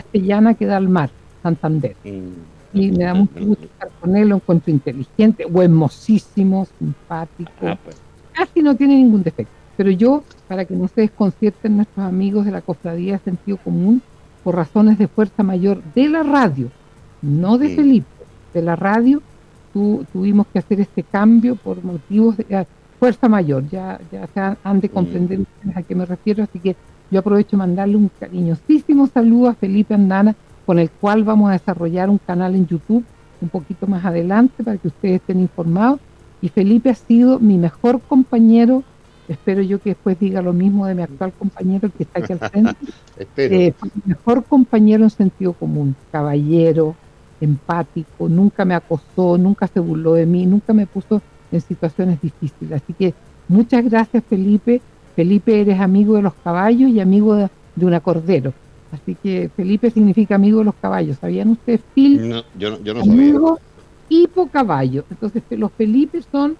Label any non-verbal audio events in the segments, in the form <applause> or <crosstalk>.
castellana que da al mar, Santander. Mm. Y me da mucho gusto estar con él, lo encuentro inteligente, hermosísimo, simpático. Ah, pues. Casi no tiene ningún defecto. Pero yo, para que no se desconcierten nuestros amigos de la cofradía de sentido común, por razones de fuerza mayor de la radio, no de Felipe, de la radio, tuvimos que hacer este cambio por motivos de ah, fuerza mayor. Ya, ya se han, de comprender a qué me refiero, así que yo aprovecho mandarle un cariñosísimo saludo a Felipe Andana, con el cual vamos a desarrollar un canal en YouTube un poquito más adelante para que ustedes estén informados. Y Felipe ha sido mi mejor compañero. Espero yo que después diga lo mismo de mi actual compañero que está aquí al frente. <laughs> eh, mejor compañero en sentido común, caballero, empático, nunca me acosó, nunca se burló de mí, nunca me puso en situaciones difíciles. Así que muchas gracias Felipe Felipe eres amigo de los caballos y amigo de, una cordero. Así que Felipe significa amigo de los caballos. ¿Sabían ustedes, Phil? No, yo, yo no amigo Hipo caballo. Entonces los Felipe son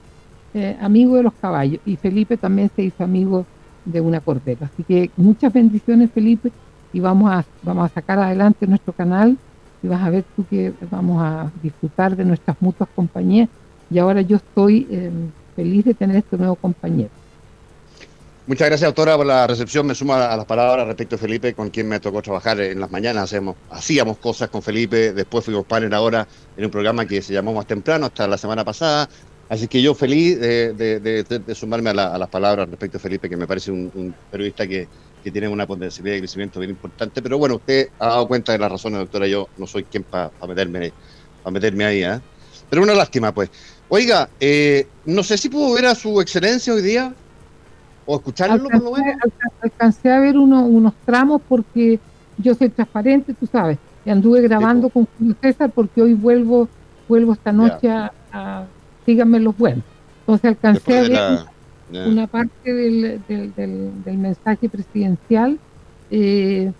eh, amigos de los caballos y Felipe también se hizo amigo de una cordero. Así que muchas bendiciones, Felipe, y vamos a, vamos a sacar adelante nuestro canal y vas a ver tú que vamos a disfrutar de nuestras mutuas compañías. Y ahora yo estoy eh, feliz de tener este nuevo compañero. Muchas gracias, autora, por la recepción. Me sumo a las palabras respecto a Felipe, con quien me tocó trabajar en las mañanas. Hacíamos cosas con Felipe, después fuimos panel ahora en un programa que se llamó Más Temprano, hasta la semana pasada. Así que yo feliz de, sumarme a, las palabras respecto a Felipe, que me parece un, periodista que, tiene una potencialidad de crecimiento bien importante. Pero bueno, usted ha dado cuenta de las razones, doctora. Yo no soy quien para meterme, meterme ahí. ¿eh? Pero una lástima, pues. Oiga, eh, no sé si pudo ver a su excelencia hoy día o escucharlo alcancé, por lo menos. Alcancé a ver unos tramos porque yo soy transparente, tú sabes. Y anduve grabando con Julio César porque hoy vuelvo vuelvo esta noche a, síganme los buenos. Entonces alcancé a ver una parte del, del, mensaje presidencial. Eh,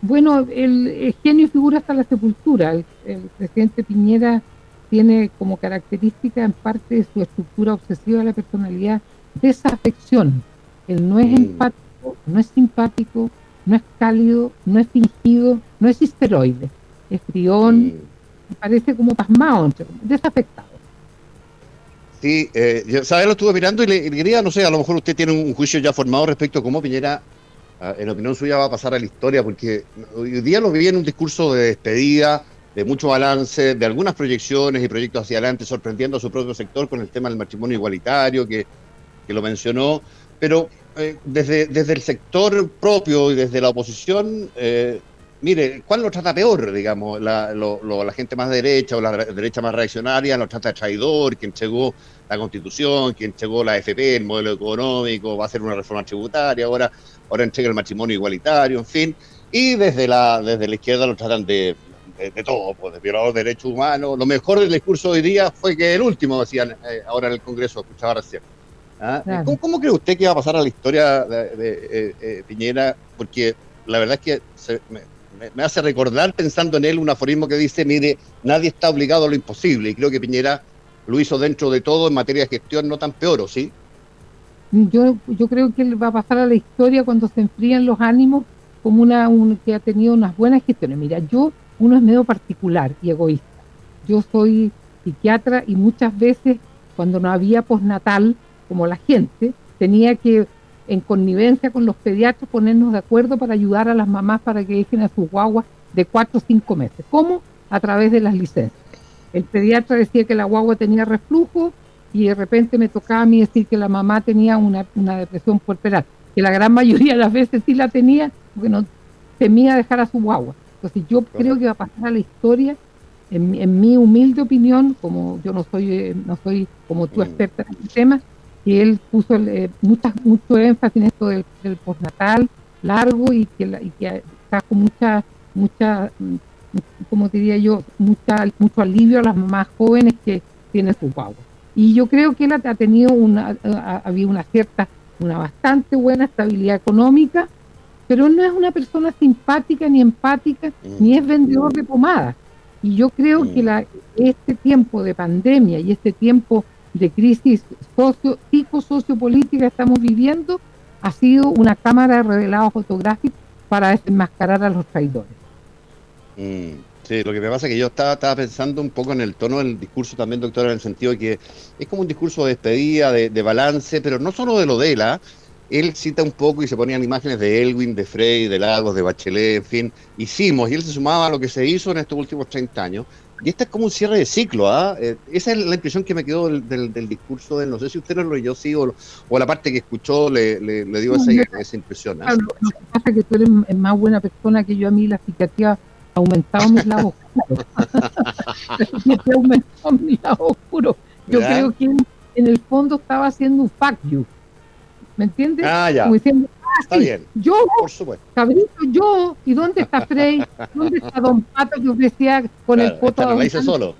bueno, el, genio figura hasta la sepultura. El, el, presidente Piñera tiene como característica en parte de su estructura obsesiva de la personalidad desafección. Él no es mm. empático, no es simpático, no es cálido, no es fingido, no es histeroide. Es frión, mm. parece como pasmado, desafectado. Sí, eh, ¿sabes? Lo estuve mirando y le, quería, no sé, a lo mejor usted tiene un, juicio ya formado respecto a cómo Piñera, ah, en opinión suya, va a pasar a la historia, porque hoy día lo vi en un discurso de despedida, de mucho balance, de algunas proyecciones y proyectos hacia adelante, sorprendiendo a su propio sector con el tema del matrimonio igualitario, que que lo mencionó, pero eh, desde, desde el sector propio y desde la oposición, eh, mire, ¿cuál lo trata peor, digamos? La, la gente más derecha o la derecha más reaccionaria lo trata de traidor, quien llegó la constitución, quien llegó la FP, el modelo económico, va a hacer una reforma tributaria, ahora, ahora entrega el matrimonio igualitario, en fin. Y desde la, desde la izquierda lo tratan de, de, todo, pues, de violador de derechos humanos. Lo mejor del discurso de hoy día fue que el último, decían eh, ahora en el Congreso, escuchaba recién ¿Ah? ¿Cómo, cree usted que va a pasar a la historia de, eh, eh, Piñera? Porque la verdad es que me, hace recordar, pensando en él, un aforismo que dice, mire, nadie está obligado a lo imposible. Y creo que Piñera lo hizo dentro de todo en materia de gestión, no tan peor, sí? Yo, yo creo que él va a pasar a la historia cuando se enfrían los ánimos como una que ha tenido unas buenas gestiones. Mira, yo, uno es medio particular y egoísta. Yo soy psiquiatra y muchas veces cuando no había postnatal, como la gente, tenía que en connivencia con los pediatras, ponernos de acuerdo para ayudar a las mamás para que dejen a sus guaguas de 4 o 5 meses. ¿Cómo? A través de las licencias. El pediatra decía que la guagua tenía reflujo y de repente me tocaba a mí decir que la mamá tenía una, una depresión puerperal, que la gran <laughs> mayoría de las veces sí la tenía porque no temía dejar a su guagua. Entonces yo creo que va a pasar a la historia, en, mi humilde opinión, como yo no soy, eh, no soy como tú mm. experta en el tema, que él puso eh, mucho énfasis en esto del, postnatal largo y que, y que trajo mucha, mucha, mm, como diría yo, mucha, mucho alivio a las mamás jóvenes que tienen su guagua. Y yo creo que él ha, tenido una, había una cierta, una bastante buena estabilidad económica pero no es una persona simpática ni empática, ni es vendedor de pomada. Y yo creo que mm. la, este tiempo de pandemia y este tiempo de crisis socio, psico-sociopolítica estamos viviendo ha sido una cámara de revelado fotográfico para desenmascarar a los traidores. Mm. Sí, lo que me pasa es que yo estaba, estaba pensando un poco en el tono del discurso también, doctora, en el sentido de que es como un discurso de despedida, de, de balance, pero no solo de lo de él, ¿ah? él cita un poco y se ponían imágenes de Elwin, de Frey, de Lagos, de Bachelet, en fin, hicimos, y él se sumaba a lo que se hizo en estos últimos 30 años. Y este es como un cierre de ciclo, ¿ah? Eh, esa es la impresión que me quedó del, discurso de él. No sé si usted lo leyó, sí, o, o la parte que escuchó le, le, dio esa, impresión. ¿ah? lo, que pasa es que tú eres más buena persona que yo. A mí la psiquiatría ha aumentado mis lados oscuros. ha aumentado mis lados oscuros. Yo creo que en el fondo estaba haciendo un fuck you ¿Me entiendes? Ah, ya. Como diciendo, está bien. Yo, por supuesto. Cabrito, yo, ¿y dónde está Frey? ¿Dónde está Don Pato que ofrecía con el foto? Lo hice solo.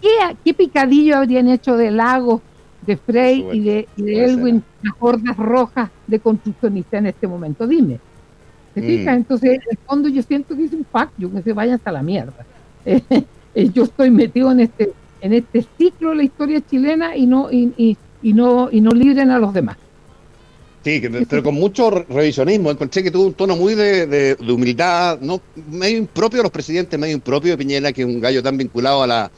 ¿Qué, ¿Qué, picadillo habrían hecho de Lago, de Frey y de, y de Elwin, las hordas rojas de construccionistas en este momento? Dime. ¿Te mm. fijas? Entonces, en el fondo yo siento que es un pacto, que se vayan hasta la mierda. <laughs> Eh, yo estoy metido en este en este ciclo de la historia chilena y no y, y y no, y no libren a los demás. Sí, pero con mucho revisionismo. Encontré que tuvo un tono muy de, humildad, no medio impropio de los presidentes, medio impropio de Piñera, que es un gallo tan vinculado a la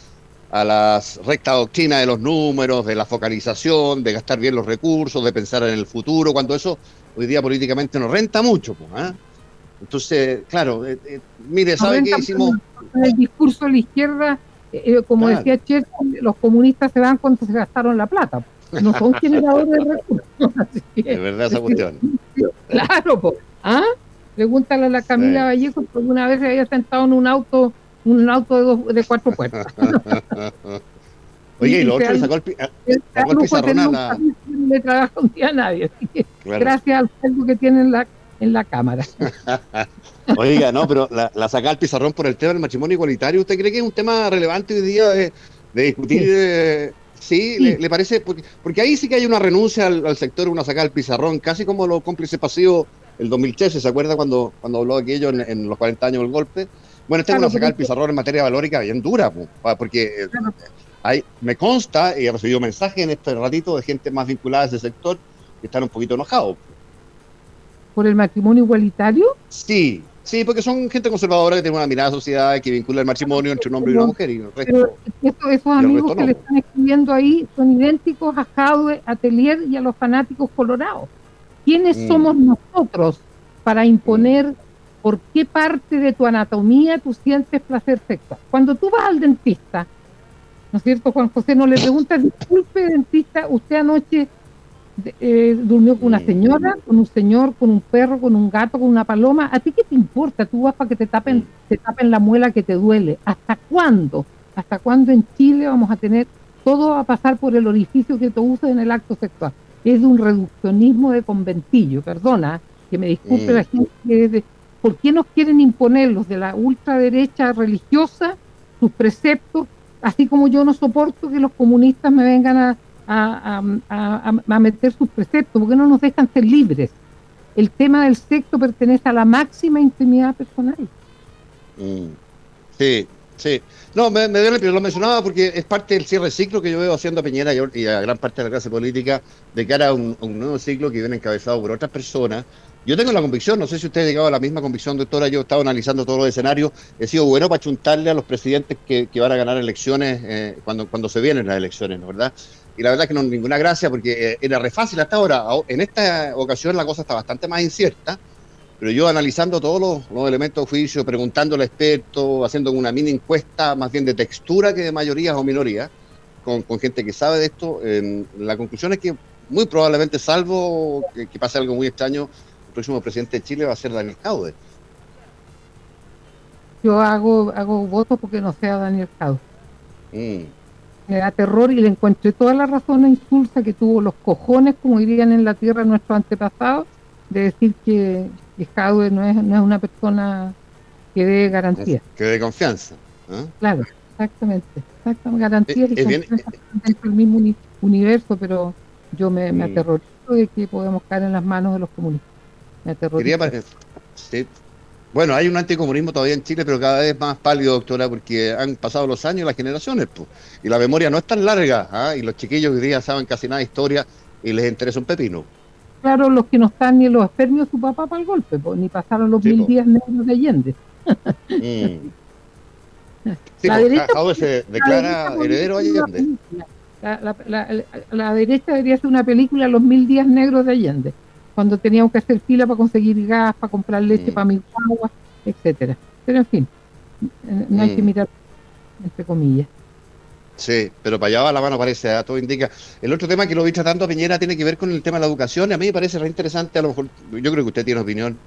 a las recta doctrina de los números, de la focalización, de gastar bien los recursos, de pensar en el futuro, cuando eso hoy día políticamente nos renta mucho. Pues, ¿ah? Entonces, claro, eh, eh, mire, ¿sabe qué hicimos? En el discurso de la izquierda, eh, como decía Churchill, los comunistas se van cuando se gastaron la plata no son generadores de recursos. <laughs> Es verdad esa cuestión. <laughs> Claro, pues. ¿ah? Pregúntale a la Camila Vallejo si alguna vez se había sentado en un auto, un auto de, dos, de cuatro puertas. <laughs> Oye, y lo otro le sacó el, sacó el pizarrón la... No le trabaja un día a nadie, así que gracias al sueldo que tiene en la, en la Cámara. Oiga, no, pero la, la saca el pizarrón por el tema del matrimonio igualitario. ¿Usted cree que es un tema relevante hoy día de, de discutir eh, Sí, Le, parece, porque, ahí sí que hay una renuncia al, sector, una sacada del pizarrón, casi como lo cómplice pasivo el 2013, ¿se acuerda cuando, cuando habló aquello en, los 40 años del golpe? Bueno, esta es una sacada del pizarrón en materia valórica bien dura, porque hay, me consta, y he recibido mensajes en este ratito de gente más vinculada a ese sector que están un poquito enojados. ¿Por el matrimonio igualitario? Sí, Sí, porque son gente conservadora que tiene una mirada a la sociedad que vincula el matrimonio entre un hombre y una mujer. Y el resto, pero esos amigos que le están escribiendo ahí son idénticos a Jaude, a Telier y a los fanáticos colorados. ¿Quiénes mm. somos nosotros para imponer mm. por qué parte de tu anatomía tú sientes placer sexual? Cuando tú vas al dentista, ¿no es cierto, Juan José? No le preguntas, disculpe, dentista, usted anoche eh, durmió con una señora, con un señor, con un perro, con un gato, con una paloma. ¿A ti qué te importa? Tú vas para que te tapen, te tapen la muela que te duele. ¿Hasta cuándo? ¿Hasta cuándo en Chile vamos a tener todo a pasar por el orificio que tú usas en el acto sexual? Es un reduccionismo de conventillo, perdona, que me disculpe la gente. ¿Por qué nos quieren imponer los de la ultraderecha religiosa sus preceptos? Así como yo no soporto que los comunistas me vengan a, a, a, meter sus preceptos, porque no nos dejan ser libres. El tema del sexo pertenece a la máxima intimidad personal. Mm. Sí, sí. No, me, me duele, pero lo mencionaba porque es parte del cierre ciclo que yo veo haciendo a Peñera y a gran parte de la clase política de cara a un, un nuevo ciclo que viene encabezado por otras personas yo tengo la convicción, no sé si usted ha llegado a la misma convicción, doctora, yo he estado analizando todos los escenarios, he sido bueno para chuntarle a los presidentes que, van a ganar elecciones eh, cuando, cuando se vienen las elecciones, ¿no verdad? Y la verdad que no ninguna gracia porque eh, era re fácil hasta ahora. En esta ocasión la cosa está bastante más incierta, pero yo analizando todos los, elementos de juicio, preguntando al experto, haciendo una mini encuesta más bien de textura que de mayorías o minorías, con, gente que sabe de esto, la conclusión es que muy probablemente, salvo que, pase algo muy extraño, el próximo presidente de Chile va a ser Daniel Caude. Yo hago, hago votos porque no sea Daniel Caude. Mm me da terror y le encontré toda la razón a Insulsa que tuvo los cojones, como dirían en la tierra nuestros antepasados, de decir que, que no es, no es una persona que dé garantía. Que dé confianza. ¿eh? Claro, exactamente. exactamente garantías y confianza dentro del mismo universo, pero yo me, me aterrorizo de que podemos caer en las manos de los comunistas. Me aterrorizo. Quería, sí, bueno, hay un anticomunismo todavía en Chile, pero cada vez más pálido, doctora, porque han pasado los años y las generaciones, pues, y la memoria no es tan larga, ¿ah? y los chiquillos hoy día saben casi nada de historia y les interesa un pepino. Claro, los que no están ni en los espermios su papá para el golpe, pues, ni pasaron los mil días negros de Allende. Mm. la derecha, se declara heredero Allende. La, derecha debería ser una película Los mil días negros de Allende cuando teníamos que hacer fila para conseguir gas, para comprar leche, mm. para mi agua, etcétera. Pero en fin, no hay que mirar entre comillas. Sí, pero para allá va la mano parece, ¿ah? todo indica. El otro tema que lo vi tratando a Piñera tiene que ver con el tema de la educación, y a mí me parece re interesante, a lo mejor, yo creo que usted tiene opinión,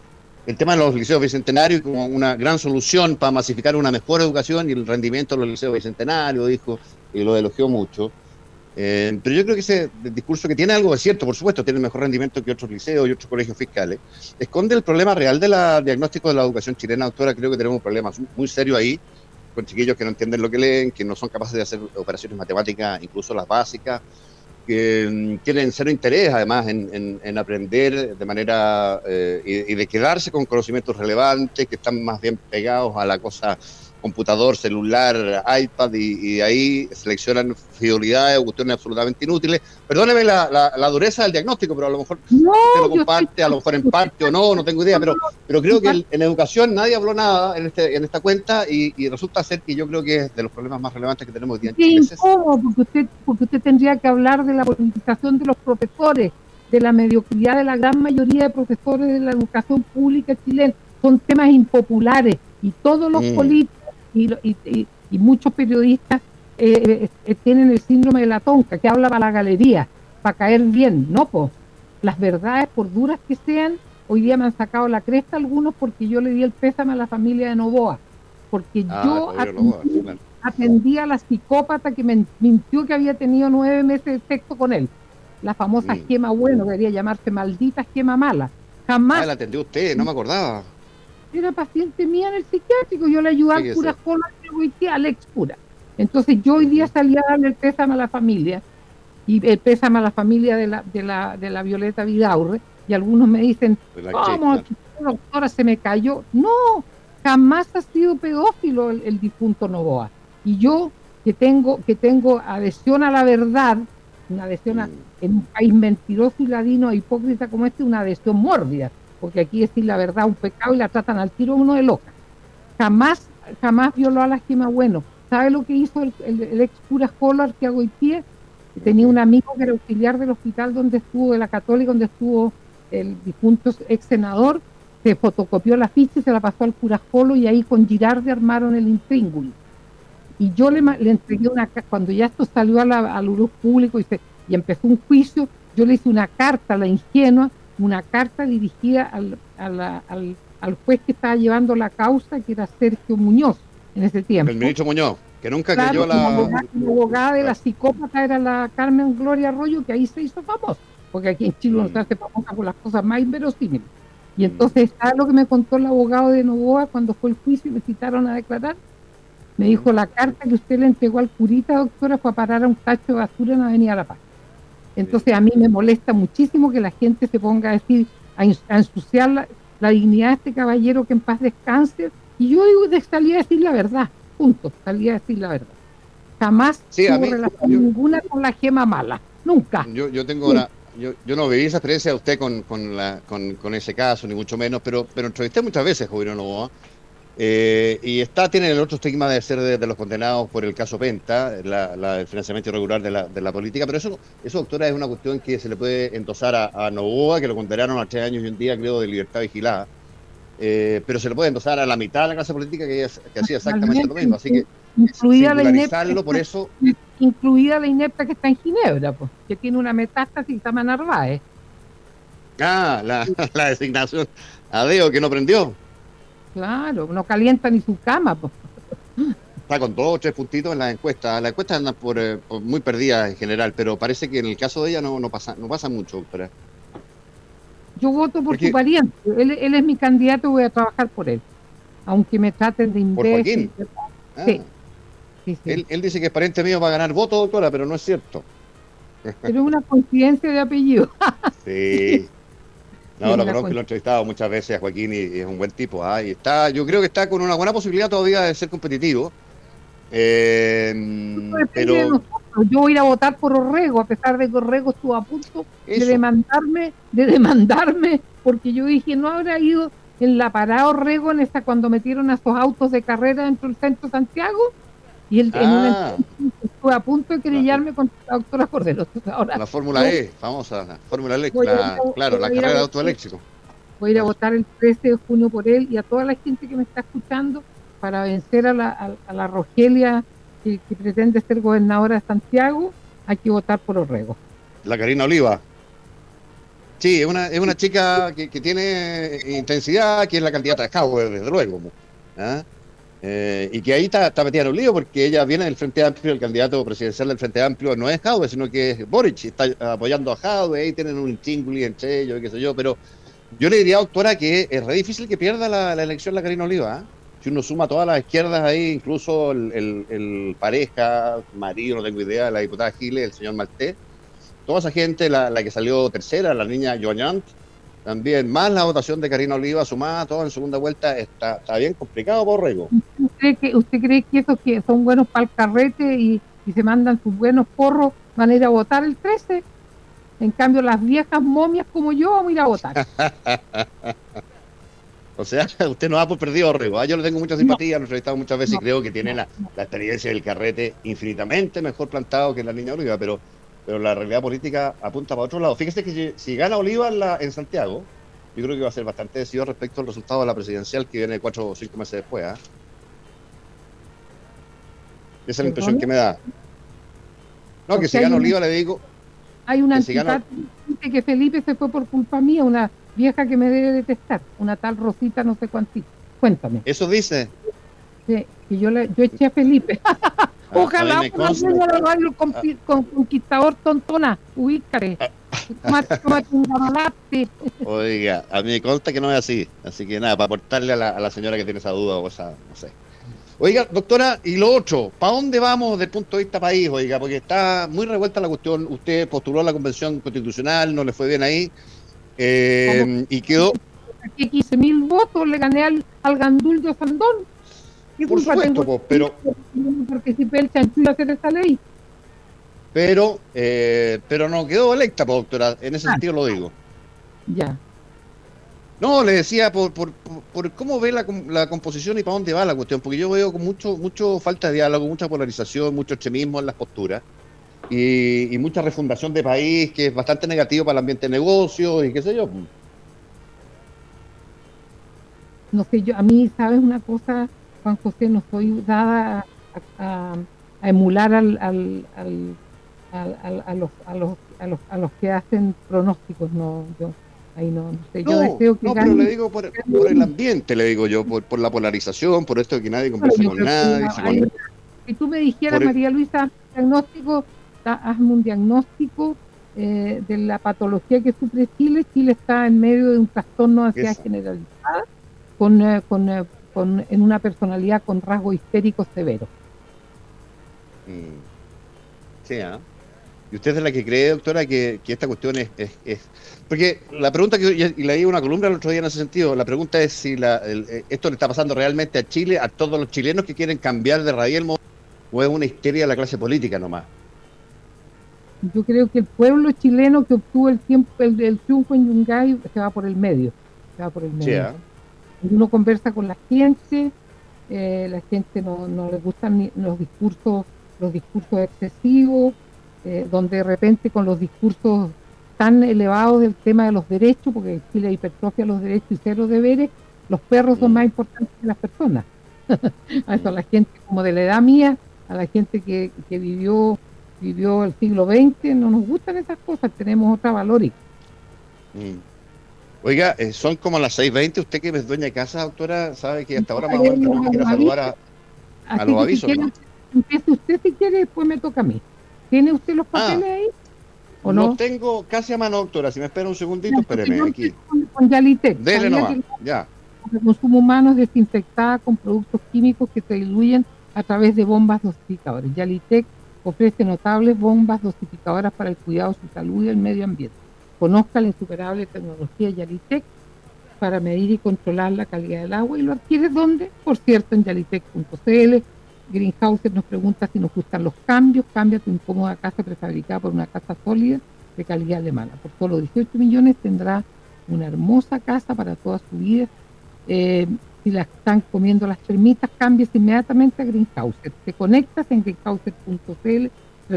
el tema de los liceos bicentenarios como una gran solución para masificar una mejor educación y el rendimiento de los liceos bicentenarios, dijo, y lo elogió mucho. Eh, pero yo creo que ese discurso que tiene algo de cierto, por supuesto, tiene mejor rendimiento que otros liceos y otros colegios fiscales, esconde el problema real del diagnóstico de la educación chilena, doctora. Creo que tenemos un problema muy serio ahí, con chiquillos que no entienden lo que leen, que no son capaces de hacer operaciones matemáticas, incluso las básicas, que mm, tienen cero interés además en, aprender de manera eh, y, y de quedarse con conocimientos relevantes, que están más bien pegados a la cosa computador, celular, iPad y, ahí seleccionan fidelidades o cuestiones absolutamente inútiles. Perdóneme la, la, dureza del diagnóstico, pero a lo mejor no, usted lo comparte, a lo mejor en parte o no, no tengo idea, pero, pero creo que en educación nadie habló nada en, este, en esta cuenta y, resulta ser que yo creo que es de los problemas más relevantes que tenemos hoy día en Porque usted, porque usted tendría que hablar de la politización de los profesores, de la mediocridad de la gran mayoría de profesores de la educación pública chilena. Son temas impopulares y todos los mm. políticos y, muchos periodistas eh, eh, tienen el síndrome de la tonca, que habla para la galería, para caer bien. No, pues, las verdades, por duras que sean, hoy día me han sacado la cresta algunos porque yo le di el pésame a la familia de Novoa, porque ah, yo atendí, a la psicópata que me mintió que había tenido nueve meses de sexo con él. La famosa mm. esquema bueno, debería llamarse maldita esquema mala. Jamás. Ah, la atendió usted, no me acordaba era paciente mía en el psiquiátrico, yo le ayudaba al cura al ex cura. Entonces yo hoy día salía a darle el pésame a la familia, y el pésame a la familia de la, de la, de la Violeta Vidaurre, y algunos me dicen, ¿cómo? doctora se me cayó. No, jamás ha sido pedófilo el, difunto Novoa. Y yo que tengo, que tengo adhesión a la verdad, una adhesión mm. en un país mentiroso y ladino e hipócrita como este, una adhesión mórbida porque aquí decir la verdad un pecado y la tratan al tiro uno de loca. Jamás, jamás violó a la esquema bueno. ¿Sabe lo que hizo el, ex cura Scholar que hago pie? Tenía un amigo que era auxiliar del hospital donde estuvo, de la Católica, donde estuvo el difunto ex senador, se fotocopió la ficha y se la pasó al cura Jolo y ahí con Girardi armaron el intríngulo. Y yo le, le, entregué una, cuando ya esto salió a la, al luz público y, se, y empezó un juicio, yo le hice una carta a la ingenua una carta dirigida al, al, al, juez que estaba llevando la causa, que era Sergio Muñoz en ese tiempo. El ministro Muñoz, que nunca cayó la... La abogada, de la psicópata era la Carmen Gloria Arroyo, que ahí se hizo famosa, porque aquí en Chile no mm. se hace famosa por las cosas más inverosímiles. Y mm. entonces, ¿sabes lo que me contó el abogado de Novoa cuando fue el juicio y me citaron a declarar? Me dijo, la carta que usted le entregó al curita, doctora, fue a parar a un tacho de basura en Avenida La Paz. Entonces a mí me molesta muchísimo que la gente se ponga a decir, a, ensuciar la, dignidad de este caballero que en paz descanse. Y yo digo, salí a decir la verdad, punto, salí a decir la verdad. Jamás tuvo relación ninguna con la gema mala, nunca. Yo, yo tengo una, yo, yo, no viví esa experiencia de usted con, con, la, con, con, ese caso, ni mucho menos, pero, pero entrevisté muchas veces a Novoa Eh, y está, tiene el otro estigma de ser de, los condenados por el caso Penta, el financiamiento irregular de la, de la, política, pero eso, eso, doctora, es una cuestión que se le puede endosar a, a Novoa, que lo condenaron a tres años y un día, creo, de libertad vigilada. Eh, pero se le puede endosar a la mitad de la clase política que, que hacía exactamente lo mismo. Así que incluida la inepta por eso incluida la inepta que está en Ginebra pues que tiene una metástasis y se llama Narváez ah la, <laughs> la designación Adeo que no prendió Claro, no calienta ni su cama. Está con dos o tres puntitos en la encuesta. La encuesta anda eh, por, muy perdida en general, pero parece que en el caso de ella no, no pasa no pasa mucho, doctora. Yo voto por su pariente. Él, es mi candidato y voy a trabajar por él. Aunque me traten de imbécil. ¿Por ah. Sí. Él, él, dice que es pariente mío va a ganar voto, doctora, pero no es cierto. Pero es una coincidencia de apellido. <laughs> sí. No, lo conozco, lo he entrevistado muchas veces a Joaquín y, es un buen tipo. ¿ah? Y está, yo creo que está con una buena posibilidad todavía de ser competitivo. Eh, pero yo voy a ir a votar por Orrego, a pesar de que Orrego estuvo a punto de demandarme, de demandarme, porque yo dije no habrá ido en la parada Orrego en esta cuando metieron a esos autos de carrera dentro del centro Santiago y él en una ah. estuve a punto de querellarme contra la doctora Cordero. Ahora, la Fórmula E, famosa, la Fórmula E, claro, la carrera de auto eléctrico. Voy a ir a votar el 13 de junio por él y a toda la gente que me está escuchando para vencer a la, a, la Rogelia que, pretende ser gobernadora de Santiago, hay que votar por Orrego. La Karina Oliva. Sí, es una, es una chica que, que tiene intensidad, que es la candidata de Cabo, desde luego. ¿ah? Eh, y que ahí está, está metida en un lío porque ella viene del Frente Amplio, el candidato presidencial del Frente Amplio no es Jaude, sino que es Boric, está apoyando a Jaude, ahí tienen un chinguli entre ellos, qué sé yo, pero yo le diría, doctora, que es re difícil que pierda la, elección la Karina Oliva. ¿eh? Si uno suma todas las izquierdas ahí, incluso el, pareja, marido, no tengo idea, la diputada Giles, el señor Maltés, toda esa gente, la, que salió tercera, la niña Joañant, también, más la votación de Karina Oliva sumada todo en segunda vuelta, está, está bien complicado por Rego. ¿Usted cree que, usted cree que esos que son buenos para el carrete y, se mandan sus buenos porros van a ir a votar el 13? En cambio, las viejas momias como yo vamos a ir a votar. <laughs> o sea, <laughs> usted no ha por perdido Rego. ¿ah? Yo le tengo mucha simpatía, lo he entrevistado muchas veces y creo que tiene la, la, experiencia del carrete infinitamente mejor plantado que la niña Oliva, pero pero la realidad política apunta para otro lado. Fíjese que si, gana Oliva en, Santiago, yo creo que va a ser bastante decidido respecto al resultado de la presidencial que viene cuatro o cinco meses después. ¿ah? Esa es la impresión que me da. No, que si gana Oliva le digo... Hay una que, que Felipe se fue por culpa mía, una vieja que me debe detestar, una tal Rosita no sé cuántito. Cuéntame. ¿Eso dice? Sí, que yo, le, yo eché a Felipe. <laughs> Ojalá una señora radio con, con conquistador tontona, ubícate. <laughs> Oiga, a mí me consta que no es así. Así que nada, para aportarle a la, a la señora que tiene esa duda o esa, no sé. Oiga, doctora, y lo otro, ¿para dónde vamos desde el punto de vista país? Oiga, porque está muy revuelta la cuestión. Usted postuló a la convención constitucional, no le fue bien ahí, eh, y quedó. 15 mil votos le gané al, al Gandul de Sandón. Por supuesto, pero... Participé el chanchullo hacer esa ley. Pero, eh, pero no quedó electa, doctora, en ese ah. sentido lo digo. Ya. No, le decía por, por, por cómo ve la, la, composición y para dónde va la cuestión, porque yo veo con mucho, mucho falta de diálogo, mucha polarización, mucho extremismo en las posturas y, y mucha refundación de país que es bastante negativo para el ambiente de negocio y qué sé yo. No sé, yo a mí, ¿sabes una cosa? Juan José, no soy dada a, emular al, al, al, a, los, a, los, a, los, a los que hacen pronósticos, no, yo ahí no, no sé, yo deseo que no, pero le digo por, por, el ambiente, le digo yo, por, por la polarización, por esto de que nadie conversa con nadie. Si tú me dijeras, María Luisa, diagnóstico, hazme un diagnóstico eh, de la patología que sufre Chile, Chile está en medio de un trastorno de ansiedad generalizada, con, eh, con eh, en una personalidad con rasgo histérico severo. Mm. Sí, ¿ah? ¿Y usted es la que cree, doctora, que, esta cuestión es, Porque la pregunta que y leí una columna el otro día en ese sentido, la pregunta es si la, eh, esto le está pasando realmente a Chile, a todos los chilenos que quieren cambiar de raíz o es una histeria de la clase política nomás. Yo creo que el pueblo chileno que obtuvo el tiempo el, triunfo en Yungay se va por el medio. Se va por el medio. ¿ah? Uno conversa con la gente, eh, la gente no, no le gustan los discursos, los discursos excesivos, eh, donde de repente con los discursos tan elevados del tema de los derechos, porque Chile hipertrofia los derechos y cero deberes, los perros son más importantes que las personas. <laughs> a eso a la gente como de la edad mía, a la gente que, que vivió vivió el siglo XX, no nos gustan esas cosas, tenemos otra valores. Mm. Oiga, eh, son como las 6.20, usted que es dueña de casa, doctora, sabe que hasta ahora más o menos tenemos que ir a saludar a, a los avisos. Si Empiece usted si quiere, después me toca a mí. ¿Tiene usted los ah. papeles ahí? ¿O no? tengo casi a mano, doctora. Si me espera un segundito, espéreme aquí. Con, con Yalitec. Dele nomás, ya. El consumo humano es desinfectada con productos químicos que se diluyen a través de bombas dosificadores. Yalitec ofrece notables bombas dosificadoras para el cuidado de su salud y el medio ambiente. Conozca la insuperable tecnología Yalitec para medir y controlar la calidad del agua y lo adquiere ¿dónde? Por cierto, en yalitec.cl. Greenhouser nos pregunta si nos gustan los cambios. Cambia tu incómoda casa prefabricada por una casa sólida de calidad alemana. Por solo 18 millones tendrá una hermosa casa para toda su vida. Eh, si la están comiendo las termitas, cambies inmediatamente a Greenhouser. Te conectas en greenhouser.cl.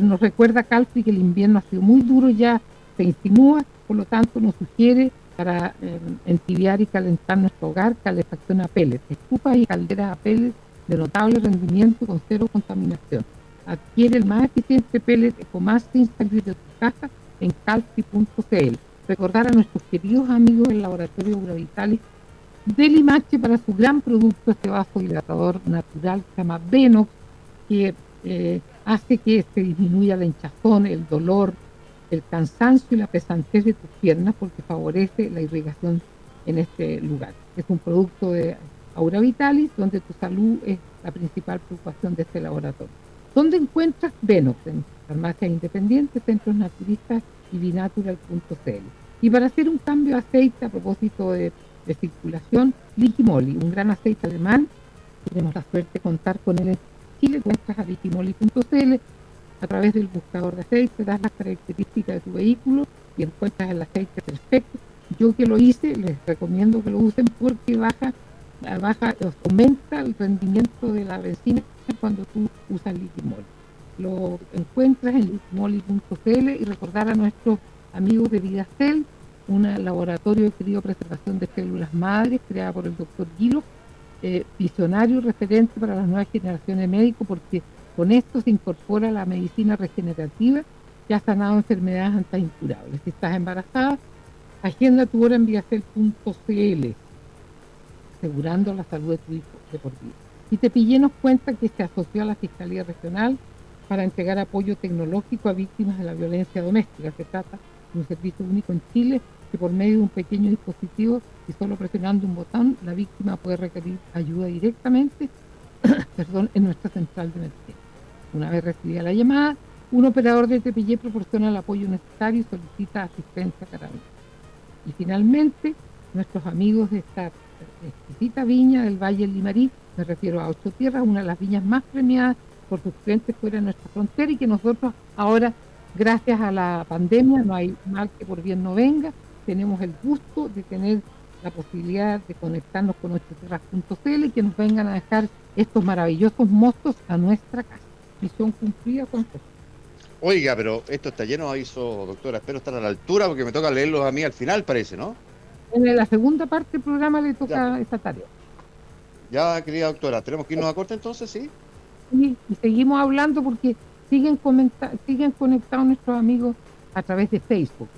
Nos recuerda Calci que el invierno ha sido muy duro ya, se insinúa, por lo tanto nos sugiere para eh, entibiar y calentar nuestro hogar calefacción a pellets, estufas y calderas a pellets de notable rendimiento con cero contaminación. Adquiere el más eficiente pellet más Instagram de tu casa en calci.cl. Recordar a nuestros queridos amigos del laboratorio Gravitalis de Limache para su gran producto, este vasodilatador natural que se llama Venox, que eh, hace que se disminuya la hinchazón, el dolor, el cansancio y la pesantez de tus piernas porque favorece la irrigación en este lugar. Es un producto de Aura Vitalis, donde tu salud es la principal preocupación de este laboratorio. ¿Dónde encuentras Venox? En farmacias independientes, centros naturistas y binatural.cl. Y para hacer un cambio de aceite a propósito de de circulación, Liquimoli, un gran aceite alemán. Tenemos la suerte de contar con él en Chile. Entras a liquimoli.cl a través del buscador de aceite, das las características de tu vehículo y encuentras el aceite perfecto. Yo que lo hice, les recomiendo que lo usen porque baja, baja aumenta el rendimiento de la benzina cuando tú usas Liquimoli. Lo encuentras en liquimoli.cl y recordar a nuestros amigos de Vidacel un laboratorio de criopreservación de células madres creada por el doctor Guilo, eh, visionario referente para las nuevas generaciones de médicos, porque con esto se incorpora la medicina regenerativa que ha sanado enfermedades antes incurables. Si estás embarazada, agenda tu hora en viacel.cl, asegurando la salud de tu hijo de por vida. Y te pillenos cuenta que se asoció a la Fiscalía Regional para entregar apoyo tecnológico a víctimas de la violencia doméstica. Se trata de un servicio único en Chile que por medio de un pequeño dispositivo y solo presionando un botón, la víctima puede requerir ayuda directamente <coughs> perdón, en nuestra central de emergencia. Una vez recibida la llamada, un operador de TPY proporciona el apoyo necesario y solicita asistencia carabinera. Y finalmente, nuestros amigos de esta exquisita viña del Valle del Limarí, me refiero a Ocho Tierras, una de las viñas más premiadas por sus clientes fuera de nuestra frontera y que nosotros ahora, gracias a la pandemia, no hay mal que por bien no venga, tenemos el gusto de tener la posibilidad de conectarnos con nuestro y que nos vengan a dejar estos maravillosos mostos a nuestra casa. Misión cumplida con Oiga, pero esto está lleno de aviso, doctora. Espero estar a la altura porque me toca leerlos a mí al final, parece, ¿no? En la segunda parte del programa le toca esta tarea. Ya, querida doctora, ¿tenemos que irnos a corte entonces, sí? Sí, y seguimos hablando porque siguen, siguen conectados nuestros amigos a través de Facebook.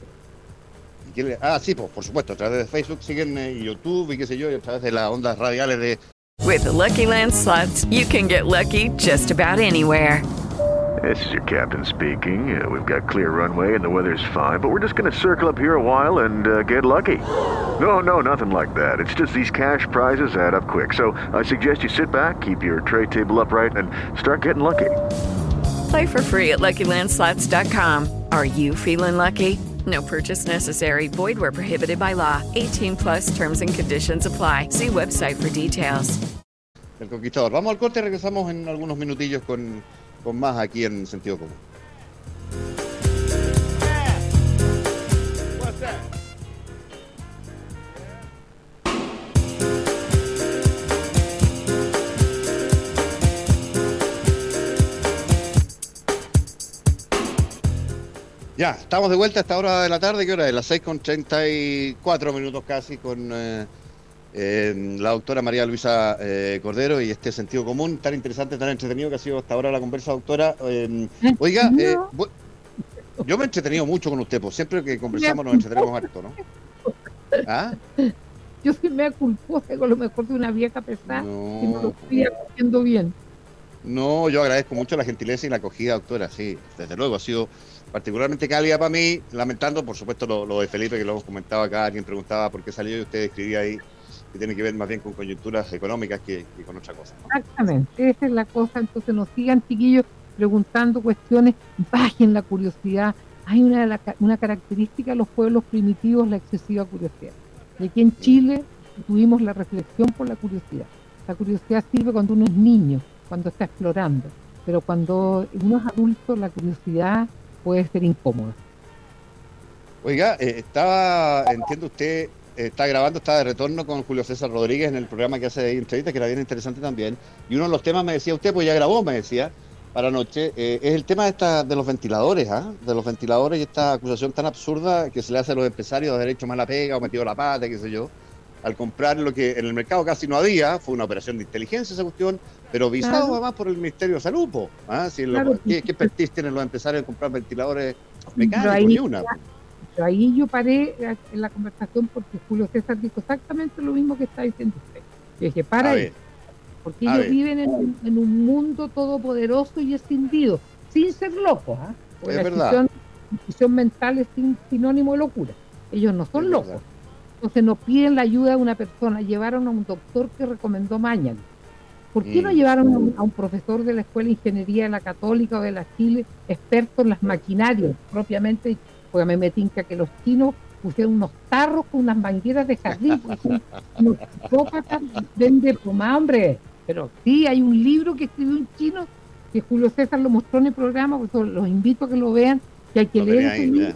Ah, sí, pues, por supuesto, a través de Facebook siguen en YouTube y qué sé yo, y a través de las ondas radiales de... With the Lucky Land slots, you can get lucky just about anywhere. This is your captain speaking. Uh, we've got clear runway and the weather's fine, but we're just going to circle up here a while and uh, get lucky. No, no, nothing like that. It's just these cash prizes add up quick. So I suggest you sit back, keep your tray table upright, and start getting lucky. Play for free at LuckyLandSlots.com. Are you feeling lucky? No purchase necessary. Void where prohibited by law. 18 plus terms and conditions apply. See website for details. El Conquistador. Vamos al corte regresamos en algunos minutillos con, con más aquí en Sentido Común. Ya, estamos de vuelta a esta hora de la tarde. ¿Qué hora es? Las 6 con 34 minutos casi con eh, eh, la doctora María Luisa eh, Cordero y este sentido común tan interesante, tan entretenido que ha sido hasta ahora la conversa, doctora. oiga, yo me he entretenido mucho con usted, pues siempre que conversamos nos entretenemos harto, ¿no? ¿Ah? Yo soy me culposa con lo mejor de una vieja pesada no. que no lo estoy haciendo bien. No, yo agradezco mucho la gentileza y la acogida, doctora, sí, desde luego, ha sido particularmente cálida para mí, lamentando por supuesto lo, de Felipe que lo hemos comentado acá, alguien preguntaba por qué salió y usted escribía ahí que tiene que ver más bien con coyunturas económicas que, con otra cosa. Exactamente, esa es la cosa, entonces nos sigan chiquillos preguntando cuestiones, bajen la curiosidad. Hay una, una característica de los pueblos primitivos, la excesiva curiosidad. Y aquí en Chile tuvimos la reflexión por la curiosidad. La curiosidad sirve cuando uno es niño, cuando está explorando, pero cuando uno es adulto, la curiosidad puede ser incómoda. Oiga, eh, estaba, entiendo usted, está grabando, está de retorno con Julio César Rodríguez en el programa que hace entrevistas, que era bien interesante también. Y uno de los temas me decía usted, pues ya grabó, me decía, para anoche, eh, es el tema de, esta, de los ventiladores, ¿ah? de los ventiladores y esta acusación tan absurda que se le hace a los empresarios de haber hecho mala pega o metido la pata, qué sé yo, al comprar lo que en el mercado casi no había, fue una operación de inteligencia esa cuestión, pero visado además por el Ministerio de Salud, ¿ah? si ¿qué, ¿qué, tienen los empresarios en comprar ventiladores mecánicos? Ahí, una. Pero ahí yo paré en la conversación porque Julio César dijo exactamente lo mismo que está diciendo usted. Yo dije, para ahí, porque ellos viven en un, mundo todopoderoso y escindido, sin ser locos, ¿ah? es la verdad. mental es sinónimo de locura. Ellos no son locos. Entonces nos piden la ayuda de una persona. Llevaron a un doctor que recomendó Mañana ¿Por qué no mm. llevaron a un, profesor de la Escuela de Ingeniería de la Católica o de la Chile, experto en las maquinarias propiamente? Porque me metí que los chinos pusieron unos tarros con unas mangueras de jardín, pues, unos psicópatas de pomada, hombre. Pero sí, hay un libro que escribió un chino, que Julio César lo mostró en el programa, pues los invito a que lo vean, que hay que leer ese libro,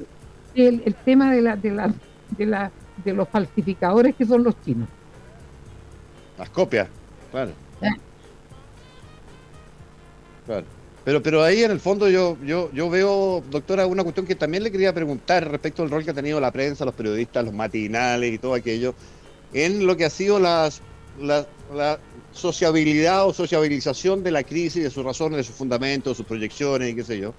el, tema de, la, de, la, de, la, de los falsificadores que son los chinos. Las copias, claro. Claro. Pero, pero ahí en el fondo yo, yo, yo veo, doctora, una cuestión que también le quería preguntar respecto al rol que ha tenido la prensa, los periodistas, los matinales y todo aquello, en lo que ha sido la, la sociabilidad o sociabilización de la crisis, de sus razones, de sus fundamentos, de sus proyecciones y qué sé yo.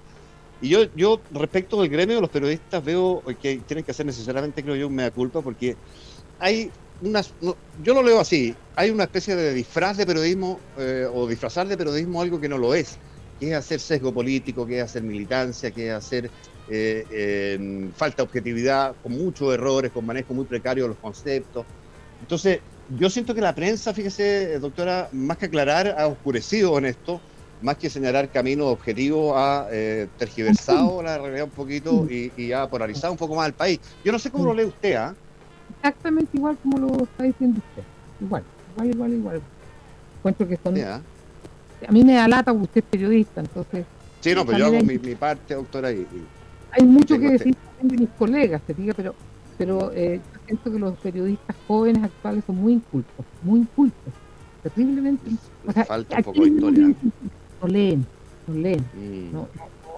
Y yo, yo respecto del gremio de los periodistas veo que tienen que hacer necesariamente, creo yo, un mea culpa, porque hay unas, yo lo leo así, hay una especie de disfraz de periodismo eh, o disfrazar de periodismo algo que no lo es, que es hacer sesgo político, que es hacer militancia, que es hacer eh, falta de objetividad, con muchos errores, con manejo muy precario de los conceptos. Entonces, yo siento que la prensa, fíjese, doctora, más que aclarar, ha oscurecido en esto, más que señalar camino objetivo, ha eh, tergiversado la realidad un poquito y, ha polarizado un poco más al país. Yo no sé cómo lo lee usted, ¿ah? Exactamente igual como lo está diciendo usted. Igual, igual, igual, igual. Encuentro que son... A mí me da lata porque usted es periodista, entonces... Sí, no, pero yo hago mi, parte, doctora, y... hay mucho que decir de mis colegas, te diga, pero pero eh, yo siento que los periodistas jóvenes actuales son muy incultos, muy incultos, terriblemente. O sea, Falta un poco de historia. No leen, no leen, mm. no,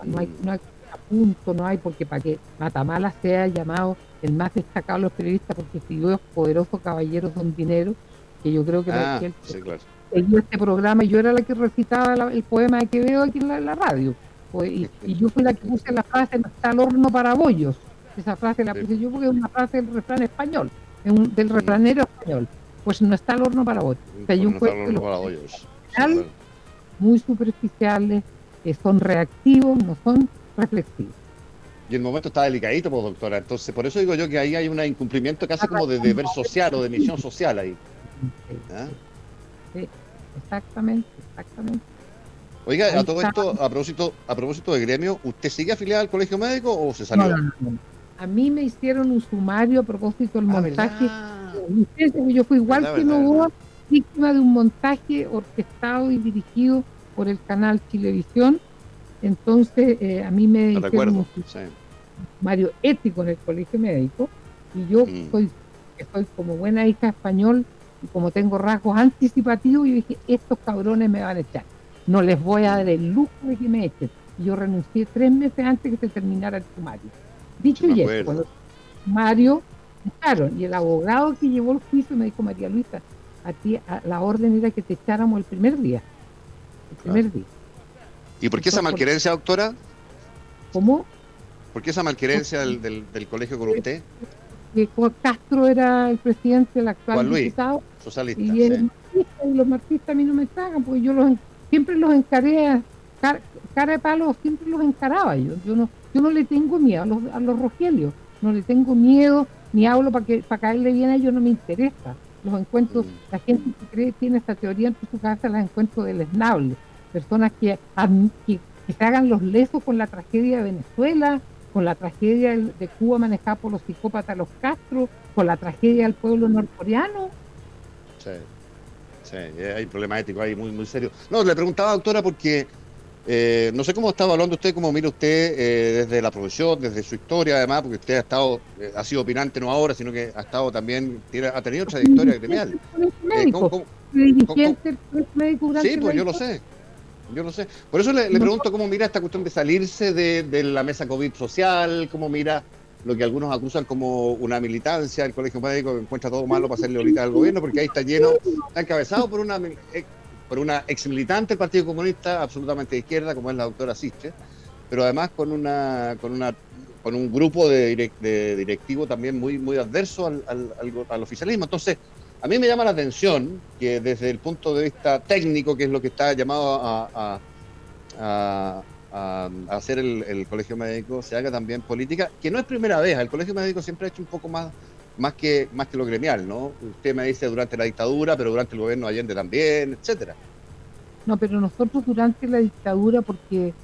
no, hay, no hay punto, no hay, porque para que Matamala sea llamado el más destacado de los periodistas, porque escribió Poderosos Caballeros Don Dinero, que yo creo que, ah, sí, claro. este programa y yo era la que recitaba el poema de Quevedo aquí en la, radio. Pues, y, y, yo fui la que puse la frase, está el horno para bollos esa frase la puse yo porque es una frase del refrán español, del refranero español. Pues no está el horno para bollos. muy superficiales, que son reactivos, no son reflexivos. Y el momento está delicadito, pues, doctora. Entonces, por eso digo yo que ahí hay un incumplimiento casi como de deber social o de misión social ahí. ¿Ah? Sí, exactamente, exactamente. Oiga, a todo esto, a propósito, a propósito de gremio, ¿usted sigue afiliado al colegio médico o se salió? a mí me hicieron un sumario a propósito del ah, montaje. Yo fui igual que Novoa, víctima de un montaje orquestado y dirigido por el canal Chilevisión. Entonces, eh, a mí me hicieron un sumario ético en el colegio médico y yo soy, soy como buena hija español y como tengo rasgos anticipativos, y dije, estos cabrones me van a echar. No les voy a dar el lujo de que me echen. Yo renuncié tres meses antes que se terminara el sumario. Dicho y eso, cuando el sumario, claro, y el abogado que llevó el juicio me dijo, María Luisa, a ti la orden era que te echáramos el primer día. El primer día. ¿Y por qué esa malquerencia, doctora? ¿Cómo? ¿Por qué esa malquerencia del, del, colegio con usted? Que Castro era el presidente del actual Juan Luis, socialista. Y, los marxistas a mí no me tragan, porque yo los, siempre los encaré, cara de palo, siempre los encaraba yo. Yo no, yo no le tengo miedo a los, a los Rogelios, no le tengo miedo, ni hablo para que para caerle bien a ellos, no me interesa. Los encuentros, mm. la gente que cree tiene esta teoría en su casa, las encuentro deleznables. Personas que, que, que se hagan los lesos con la tragedia de Venezuela, con la tragedia de Cuba manejada por los psicópatas los Castro, con la tragedia del pueblo norcoreano. Sí, sí, hay problemas éticos ahí muy, muy serios. No, le preguntaba, doctora, porque eh, no sé cómo está hablando usted, cómo mira usted eh, desde la profesión, desde su historia, además, porque usted ha estado, eh, ha sido opinante no ahora, sino que ha estado también, tiene, ha tenido trayectoria gremial. ¿cómo, sí, pues yo lo sé. Yo no sé. Por eso le, pregunto cómo mira esta cuestión de salirse de, la mesa COVID social, cómo mira lo que algunos acusan como una militancia, el colegio médico que encuentra todo malo para hacerle ahorita al gobierno, porque ahí está lleno, está encabezado por una eh, por una ex militante del Partido Comunista absolutamente de izquierda, como es la doctora Siche, pero además con una con una con un grupo de, directivo también muy muy adverso al, al oficialismo. Entonces, a mí me llama la atención que desde el punto de vista técnico, que es lo que está llamado a, hacer el, colegio médico, se haga también política, que no es primera vez, el colegio médico siempre ha hecho un poco más, más, que, más que lo gremial, ¿no? Usted me dice durante la dictadura, pero durante el gobierno de Allende también, etcétera. No, pero nosotros durante la dictadura, porque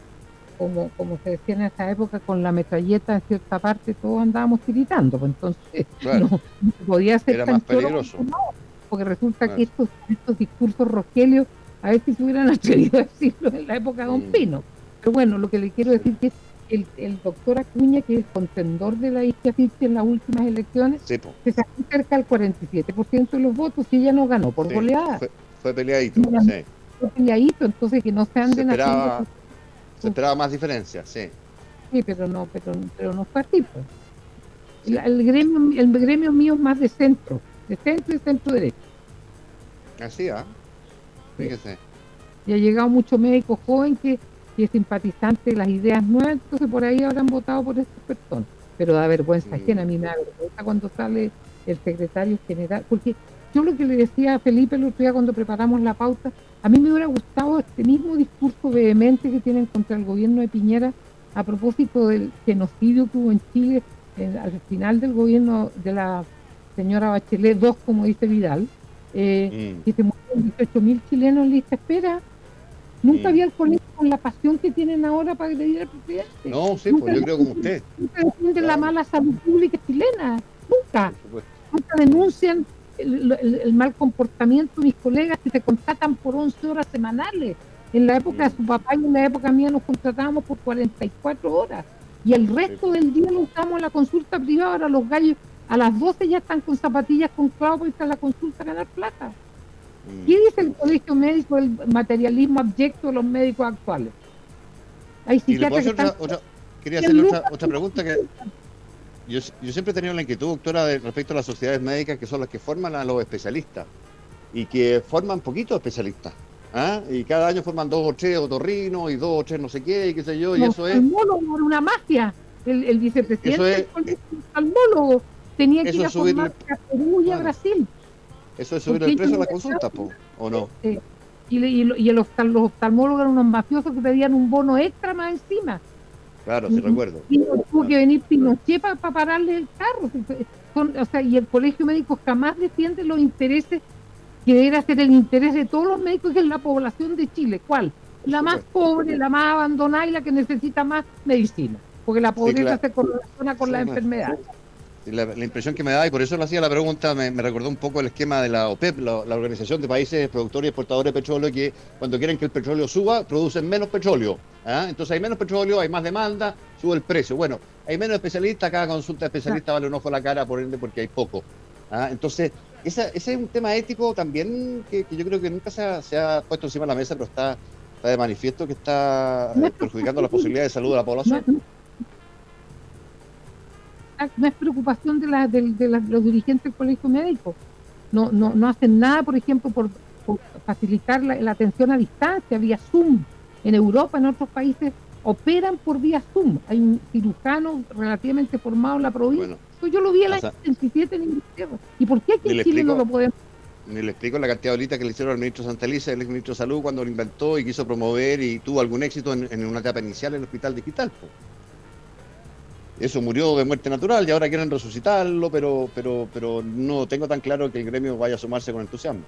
como, como se decía en esa época, con la metralleta en cierta parte todos andábamos tiritando, pues entonces no, podía ser tan más peligroso. porque resulta que estos, estos discursos rogelios a veces se hubieran <laughs> atrevido a decirlo en la época de Don mm. Pino. Pero bueno, lo que le quiero decir es que el, el doctor Acuña, que es contendor de la isla en las últimas elecciones, se sacó cerca del 47% de los votos y ella no ganó por goleada. Fue, peleadito, sí. Fue peleadito, entonces que no se anden haciendo se esperaba más diferencia, sí. Sí, pero no, pero, pero no fue así. Pues. El, gremio, el gremio mío es más de centro, de centro y centro derecho. Así, ¿ah? Fíjese. Y ha llegado mucho médico joven que, es simpatizante de las ideas nuevas, entonces por ahí habrán votado por estas personas. Pero da vergüenza mm. a mí me da vergüenza cuando sale el secretario general, porque yo lo que le decía a Felipe el otro día cuando preparamos la pauta, a mí me hubiera gustado este mismo discurso vehemente que tienen contra el gobierno de Piñera a propósito del genocidio que hubo en Chile al final del gobierno de la señora Bachelet, dos como dice Vidal, eh, mm. que se murieron 18 mil chilenos en lista espera. Nunca mm. había el colegio con la pasión que tienen ahora para agredir al presidente. No, sí, pues yo creo como usted. Nunca defienden la mala salud pública chilena. Nunca. Nunca denuncian el, mal comportamiento de mis colegas que se contratan por 11 horas semanales. En la época de su papá y en la época mía nos contratábamos por 44 horas. Y el resto del día lo usamos en la consulta privada. Ahora los gallos a las 12 ya están con zapatillas con clavos para la consulta a ganar plata. Mm. ¿Qué dice el colegio médico del materialismo abyecto de los médicos actuales? Hay psiquiatras quería hacerle otra, otra pregunta que yo, siempre he tenido la inquietud, doctora, respecto a las sociedades médicas que son las que forman a los especialistas y que forman poquitos especialistas. ¿ah? Y cada año forman dos o tres otorrinos y dos o tres no sé qué y qué sé yo, y eso es... una magia. El, el vicepresidente es, oftalmólogo tenía que ir a formar a Perú y a Brasil. Eso es subir el precio a las consultas, ¿o no? y, y, y los oftalmólogos eran unos mafiosos que pedían un bono extra más encima. Claro, sí recuerdo. Y tuvo que venir Pinochet para pararle el carro. o sea, y el colegio médico jamás defiende los intereses que debe ser el interés de todos los médicos, que es la población de Chile. ¿Cuál? La más pobre, la más abandonada y la que necesita más medicina. Porque la pobreza se correlaciona con la enfermedad la, impresión que me da, y por eso lo hacía la pregunta, me, recordó un poco el esquema de la OPEP, la, Organización de Países Productores y Exportadores de Petróleo, que cuando quieren que el petróleo suba, producen menos petróleo. ¿Ah? Entonces hay menos petróleo, hay más demanda, sube el precio. Bueno, hay menos especialistas, cada consulta de especialista vale un ojo a la cara, por ende, porque hay poco. ¿ah? Entonces, ese es un tema ético también que, yo creo que nunca se ha, puesto encima de la mesa, pero está, está de manifiesto que está eh, perjudicando las posibilidades de salud de la población. No, es preocupación de, la, de, los dirigentes del colegio médico. No, no, no hacen nada, por ejemplo, por, facilitar la, atención a distancia, vía Zoom. En Europa, en otros países, operan por vía Zoom. Hay un cirujano relativamente formado en la provincia. yo lo vi el año 77 en Inglaterra. ¿Y por qué aquí en Chile no lo podemos? Ni le explico la cantidad de bolitas que le hicieron al ministro Santeliza, el ex ministro de Salud, cuando lo inventó y quiso promover y tuvo algún éxito en, una etapa inicial en el hospital digital. Eso murió de muerte natural y ahora quieren resucitarlo, pero, pero, pero no tengo tan claro que el gremio vaya a sumarse con entusiasmo.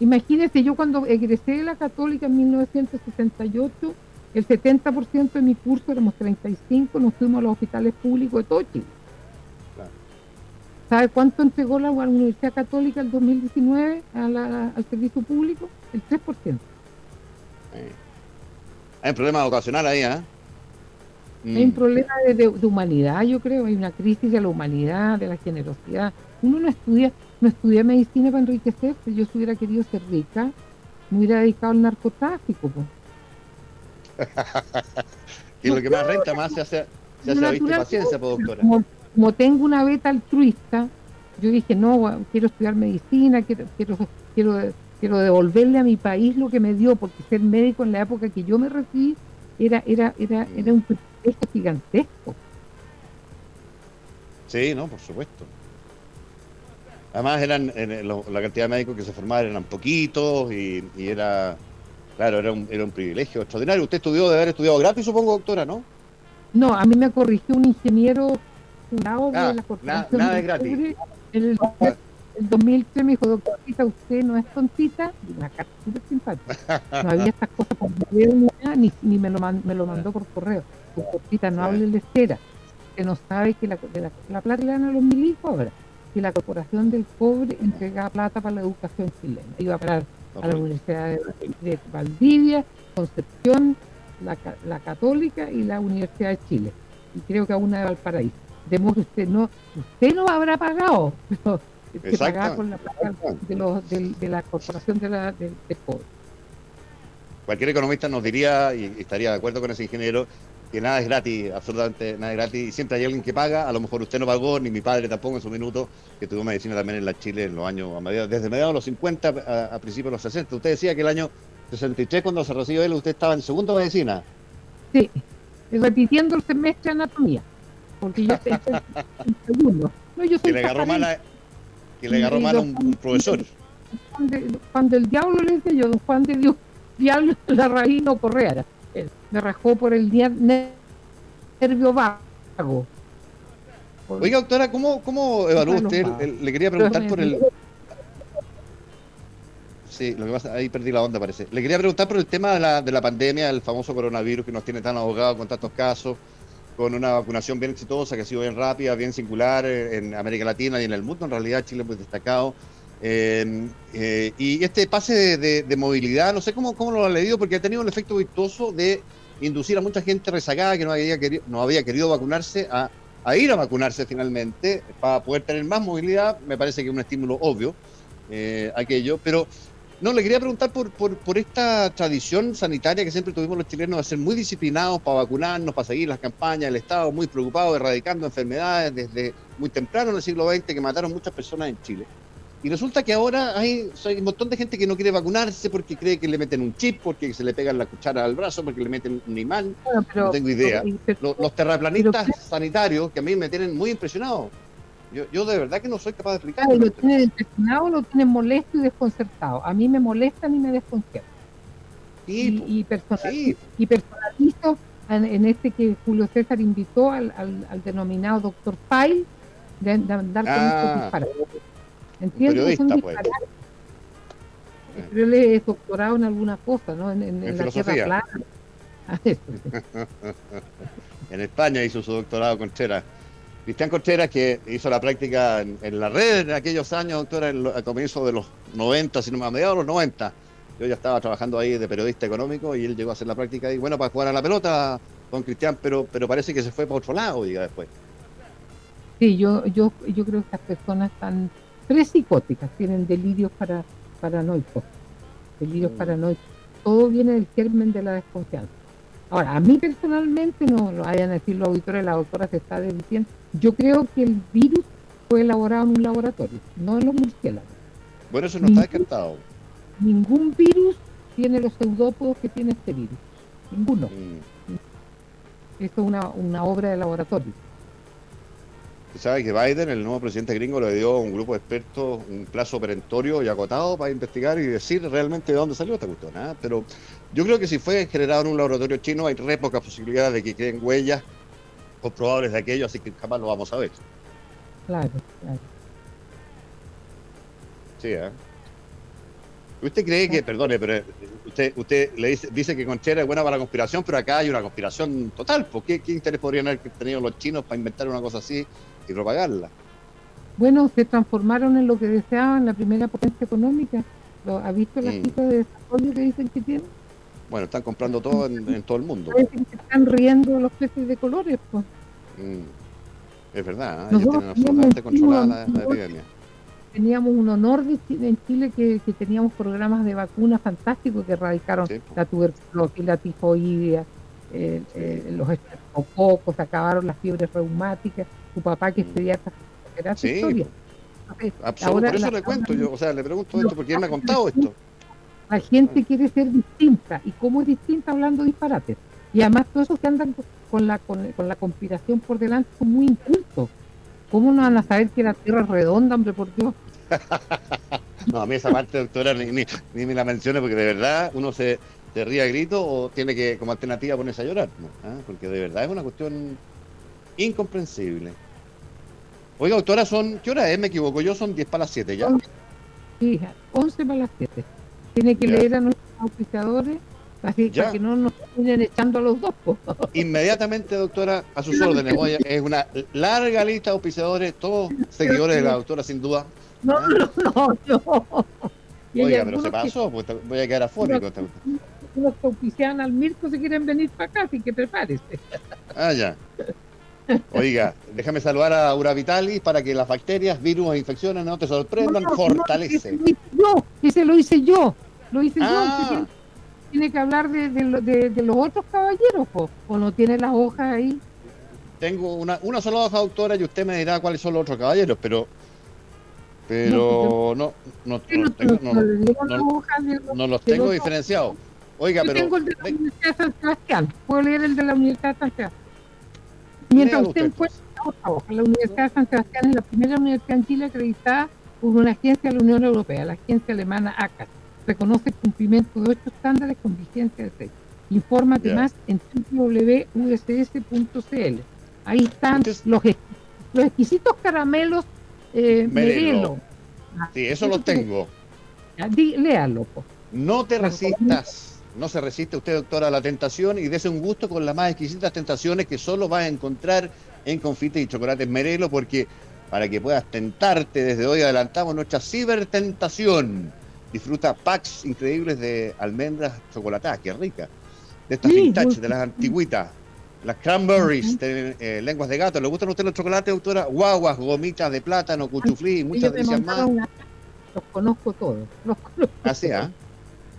Imagínese, yo cuando egresé de la Católica en 1968, el 70% de mi curso, éramos 35, nos fuimos a los hospitales públicos de todo Chile. ¿Sabe cuánto entregó la Universidad Católica el 2019 al servicio público? El 3%. Hay un problema vocacional ahí, ¿eh? Hay un mm. problema de, humanidad, yo creo. Hay una crisis de la humanidad, de la generosidad. Uno no estudia, <laughs> no estudia medicina para enriquecerse. Yo si hubiera querido ser rica, me hubiera dedicado al narcotráfico. <laughs> y lo que más renta, más se hace, se hace paciencia, doctora como tengo una beta altruista, yo dije, no, quiero estudiar medicina, quiero, quiero, quiero, quiero devolverle a mi país lo que me dio, porque ser médico en la época que yo me recibí era, era, era, era un privilegio gigantesco. Sí, no, por supuesto. Además eran la cantidad de médicos que se formaban eran poquitos y, era claro, era un, era un privilegio extraordinario. Usted estudió de haber estudiado gratis, supongo, doctora, ¿no? No, a mí me corrigió un ingeniero Ah, nada es gratis. El, el 2003 me dijo, doctorita, usted no es tontita, una carta súper simpática. No había <laughs> estas cosas por correo ni, ni me, lo me lo mandó por correo. Doctorita, no hable de espera. Que no sabe que la, de la, plata le dan a los milicos ahora. Que la Corporación del Cobre entregaba plata para la educación chilena. Iba a parar a la Universidad de, Valdivia, Concepción, la, la Católica y la Universidad de Chile. Y creo que a una de Valparaíso usted no, usted no habrá pagado, <laughs> pero que pagar con la plata de, los, de, la corporación de la, del, Cualquier economista nos diría, y estaría de acuerdo con ese ingeniero, que nada es gratis, absolutamente nada es gratis, y siempre hay alguien que paga, a lo mejor usted no pagó, ni mi padre tampoco en su minuto, que tuvo medicina también en la Chile en los años, desde mediados de los 50 a, principios de los 60. Usted decía que el año 63, cuando se recibió él, usted estaba en segundo medicina. Sí, repitiendo el semestre de anatomía porque yo estoy en segundo. No, yo soy que le agarró mal que le agarró mal un, un, profesor. Juan, del Diablo le decía yo, Juan de Dios, Diablo la raíz no correa. Me rajó por el nervio vago. Oiga, doctora, ¿cómo, cómo evalúa usted? le quería preguntar por el. Sí, lo que pasa, ahí perdí la onda, parece. Le quería preguntar por el tema de la, de la pandemia, el famoso coronavirus que nos tiene tan ahogados con tantos casos con una vacunación bien exitosa, que ha sido bien rápida, bien singular en América Latina y en el mundo. En realidad Chile muy destacado. Eh, eh, y este pase de, movilidad, no sé cómo, cómo lo ha leído, porque ha tenido un efecto virtuoso de inducir a mucha gente rezagada que no había querido, no había querido vacunarse a, ir a vacunarse finalmente para poder tener más movilidad. Me parece que es un estímulo obvio eh, aquello, pero no, le quería preguntar por, por, por, esta tradición sanitaria que siempre tuvimos los chilenos de ser muy disciplinados para vacunarnos, para seguir las campañas del Estado, muy preocupados, erradicando enfermedades desde muy temprano en el siglo XX que mataron muchas personas en Chile. Y resulta que ahora hay, un montón de gente que no quiere vacunarse porque cree que le meten un chip, porque se le pegan la cuchara al brazo, porque le meten un imán. no tengo idea. los, terraplanistas sanitarios que a mí me tienen muy impresionado. Yo, yo de verdad que no soy capaz de explicar. lo tienen impresionado, lo tienen molesto y desconcertado. A mí me molestan y me desconciertan. y, y, y personalizo en, este que Julio César invitó al, al, denominado doctor Pyle de, andar con ah, estos ¿Entiendes? Pues. Pero él es doctorado en alguna cosa, ¿no? En, en, la Tierra plana. <laughs> En España hizo su doctorado con Chera. Cristian Contreras, que hizo la práctica en, la red en aquellos años, doctora, en al comienzo de los 90, sino a mediados de los 90. Yo ya estaba trabajando ahí de periodista económico y él llegó a hacer la práctica y bueno, para jugar a la pelota con Cristian, pero, pero parece que se fue para otro lado, diga después. Sí, yo, yo, yo creo que estas personas están psicóticas, tienen delirios para, paranoicos, delirios mm. paranoicos. todo viene del germen de la desconfianza. Ahora, a mí personalmente, no lo vayan a decir los auditores, la doctora se está diciendo, yo creo que el virus fue elaborado en un laboratorio, no en los murciélagos. Bueno, eso no está descartado. Ningún virus tiene los pseudópodos que tiene este virus. Ninguno. Mm. Esto es una, una obra de laboratorio. Usted sabe que Biden, el nuevo presidente gringo, le dio a un grupo de expertos un plazo perentorio y acotado para investigar y decir realmente de dónde salió esta cuestión. Pero yo creo que si fue generado en un laboratorio chino, hay re pocas posibilidades de que queden huellas comprobables de aquello, así que jamás lo vamos a ver. Claro, claro. Sí, ¿eh? ¿Usted cree que, perdone, pero usted usted le dice, dice que Conchera es buena para la conspiración, pero acá hay una conspiración total? ¿Por qué, qué interés podrían haber tenido los chinos para inventar una cosa así y propagarla. Bueno, se transformaron en lo que deseaban, la primera potencia económica. ¿Ha visto las mm. cifras de desarrollo que dicen que tienen? Bueno, están comprando todo en, todo el mundo. están riendo los peces de colores, pues. Mm. Es verdad, ¿eh? ellos tienen absolutamente controlada la, epidemia. Teníamos un honor de en Chile que, teníamos programas de vacunas fantásticos que erradicaron la tuberculosis, la tifoidea, eh, eh, los estreptococos, acabaron las fiebres reumáticas tu papá que estudia era sí. historia. por eso le cuento yo, o sea, le pregunto esto porque él me ha contado esto. La gente quiere ser distinta, y cómo es distinta hablando disparates. Y además todos esos que andan con la, con, la conspiración por delante son muy incultos. ¿Cómo no van a saber que la Tierra es redonda, hombre, por Dios? <laughs> no, a mí esa parte, doctora, ni, ni, ni me la mencione porque de verdad uno se, se ríe a grito o tiene que como alternativa ponerse a llorar, ¿Ah? porque de verdad es una cuestión incomprensible. Oiga, doctora, son, ¿qué hora es? Me equivoco, yo son 10 para las 7 ya. Sí, 11 para las 7. Tiene que leer a nuestros auspiciadores así para que no nos vayan echando a los dos. <laughs> Inmediatamente, doctora, a sus órdenes. es una larga lista de auspiciadores, todos seguidores de la doctora, sin duda. No, no, no, no. Oiga, pero se pasó, pues voy a quedar afónico. Los que auspician al Mirko se quieren venir para acá, así que prepárese. Ah, ya. Oiga, déjame saludar a Uravitalis para que las bacterias, virus e infecciones no te sorprendan. Fortalece. No, yo, ese lo hice yo. Lo hice yo. Ah. Tiene, que hablar de, los otros caballeros, o no tiene las hojas ahí. Tengo una, una sola hoja, doctora, y usted me dirá cuáles son los otros caballeros, pero pero no, no, no, tengo, no, los tengo diferenciados. Oiga, pero. Tengo el de la Universidad de San Sebastián. Puedo leer el de la Universidad de San Sebastián. Mientras usted encuentra la Universidad de San Sebastián es la primera universidad en Chile acreditada por una agencia de la Unión Europea, la agencia alemana ACAS. Reconoce el cumplimiento de ocho estándares con vigencia de seis. Infórmate más en www.uss.cl. Ahí están los, los exquisitos caramelos eh, Merelo. Sí, eso lo tengo. léalo. No te resistas no se resiste usted, doctora, a la tentación y dese un gusto con las más exquisitas tentaciones que solo vas a encontrar en confites y chocolates Merelo, porque para que puedas tentarte, desde hoy adelantamos nuestra cibertentación. Disfruta packs increíbles de almendras chocolatadas, qué rica. De estas vintage, de las antiguitas. Las cranberries, eh, lenguas de gato. ¿Le gustan a usted los chocolates, doctora? Guaguas, gomitas de plátano, cuchuflí y muchas delicias más. Los conozco todos. Los conozco Así, ¿ah?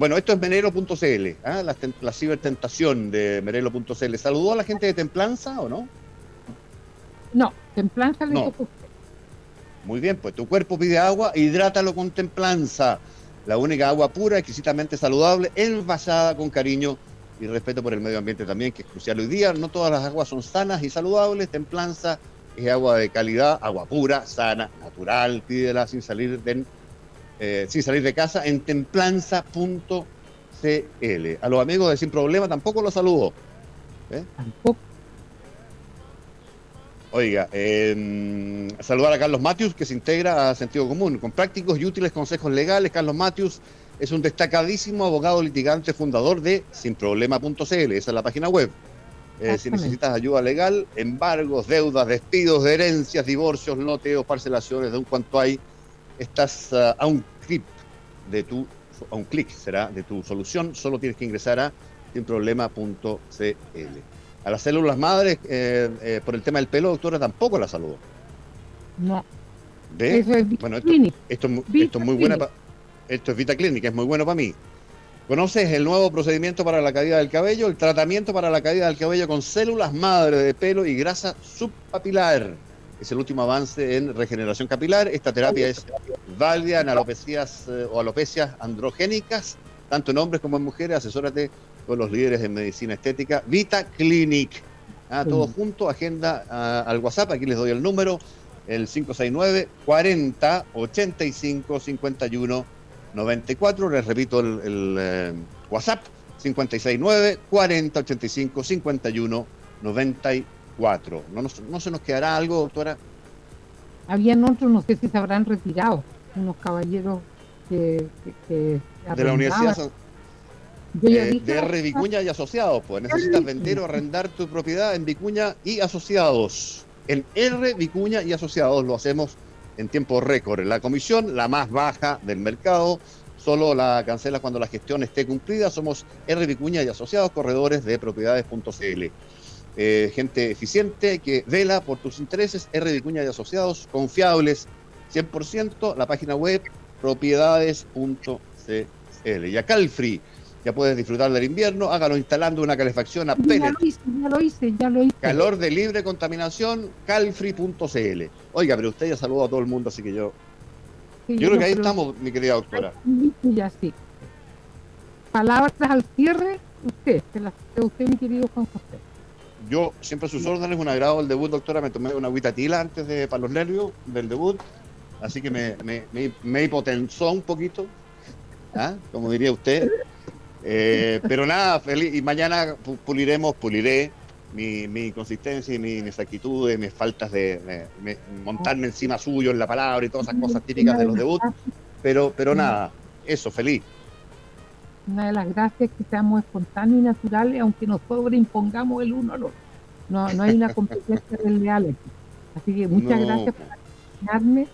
Bueno, esto es menelo.cl, ¿ah? la, la, cibertentación de menelo.cl. ¿Saludó a la gente de Templanza o no? No, Templanza le no. Muy bien, pues tu cuerpo pide agua, hidrátalo con Templanza. La única agua pura, exquisitamente saludable, envasada con cariño y respeto por el medio ambiente también, que es crucial hoy día. No todas las aguas son sanas y saludables. Templanza es agua de calidad, agua pura, sana, natural. Pídela sin salir de eh, sin salir de casa en templanza.cl. A los amigos de Sin Problema tampoco los saludo. ¿eh? Tampoco. Oiga, eh, saludar a Carlos Matius, que se integra a Sentido Común, con prácticos y útiles consejos legales. Carlos Matius es un destacadísimo abogado litigante fundador de sinproblema.cl, esa es la página web. si necesitas ayuda legal, embargos, deudas, despidos, de herencias, divorcios, loteos, parcelaciones, de un cuanto hay, estás uh, a un clic de tu a un clic será de tu solución, solo tienes que ingresar a sinproblema.cl. A las células madres, eh, eh, por el tema del pelo, doctora, tampoco la saludo. No. Bueno, esto, esto, esto, es muy buena esto es Vita Clínica, es muy bueno para mí. ¿Conoces el nuevo procedimiento para la caída del cabello? El tratamiento para la caída del cabello con células madre de pelo y grasa subpapilar. Es el último avance en regeneración capilar. Esta terapia es válida en alopecias eh, o alopecias androgénicas, tanto en hombres como en mujeres. Asesórate con los líderes en medicina estética. Vita Clinic. Ah, todo junto, agenda ah, al WhatsApp. Aquí les doy el número: el 569 40 85 51 94. Les repito el, eh, WhatsApp, 569 40 85 51 94. ¿No, ¿No se nos quedará algo, doctora? Habían otros, no sé si se habrán retirado, unos caballeros que... de la Universidad de, de R. Vicuña y Asociados, pues necesitas vender o arrendar tu propiedad en Vicuña y Asociados. En R. Vicuña y Asociados lo hacemos en tiempo récord. La comisión, la más baja del mercado, solo la cancela cuando la gestión esté cumplida. Somos R. Vicuña y Asociados, corredores de propiedades.cl. Eh, gente eficiente que vela por tus intereses, R. Vicuña y Asociados, confiables 100%, la página web propiedades.cl. Y a Calfree ya puedes disfrutar del invierno, hágalo instalando una calefacción a pellet. Ya lo hice, ya lo hice, ya lo hice. Calor de libre contaminación, calfree.cl. Oiga, pero usted ya saludó a todo el mundo, así que yo... yo creo que ahí estamos, mi querida doctora. Ya sí. Palabras al cierre, usted, usted, mi querido Juan José. Yo, siempre a sus órdenes, un agrado el debut, doctora. Me tomé una agüita tila antes de, para los nervios del debut. Así que me, me, me, hipotensó un poquito, ¿ah? como diría usted. Eh, pero nada, feliz. Y mañana puliremos, puliré mi, mi consistencia y mi, mis actitudes, mis faltas de, montarme encima suyo en la palabra y todas esas cosas típicas de los debuts. Pero, pero nada, eso, feliz. Una de las gracias es que seamos espontáneos y naturales, aunque nos sobreimpongamos el uno al otro. No, no hay una <laughs> competencia desleal aquí. Así que muchas gracias por acompañarme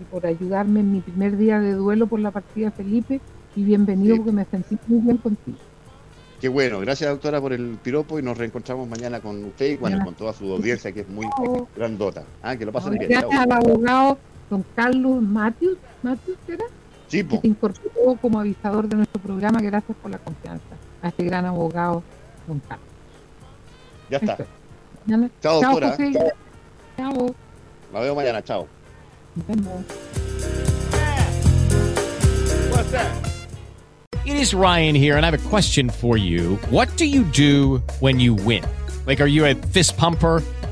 y por ayudarme en mi primer día de duelo por la partida de Felipe y bienvenido porque me sentí muy bien contigo. Qué bueno, gracias doctora por el piropo y nos reencontramos mañana con usted y bueno, con toda su audiencia que es muy grandota. Ah, que lo pasen bien. Gracias al abogado don Carlos Matthews, Matthews ¿era? Sí, que se incorporó como avisador de nuestro programa. Gracias por la confianza a este gran abogado don Carlos. Ya está. Chao, doctora. Chao. La veo mañana, chao. Nos vemos. It is Ryan here, and I have a question for you. What do you do when you win? Like, are you a fist pumper?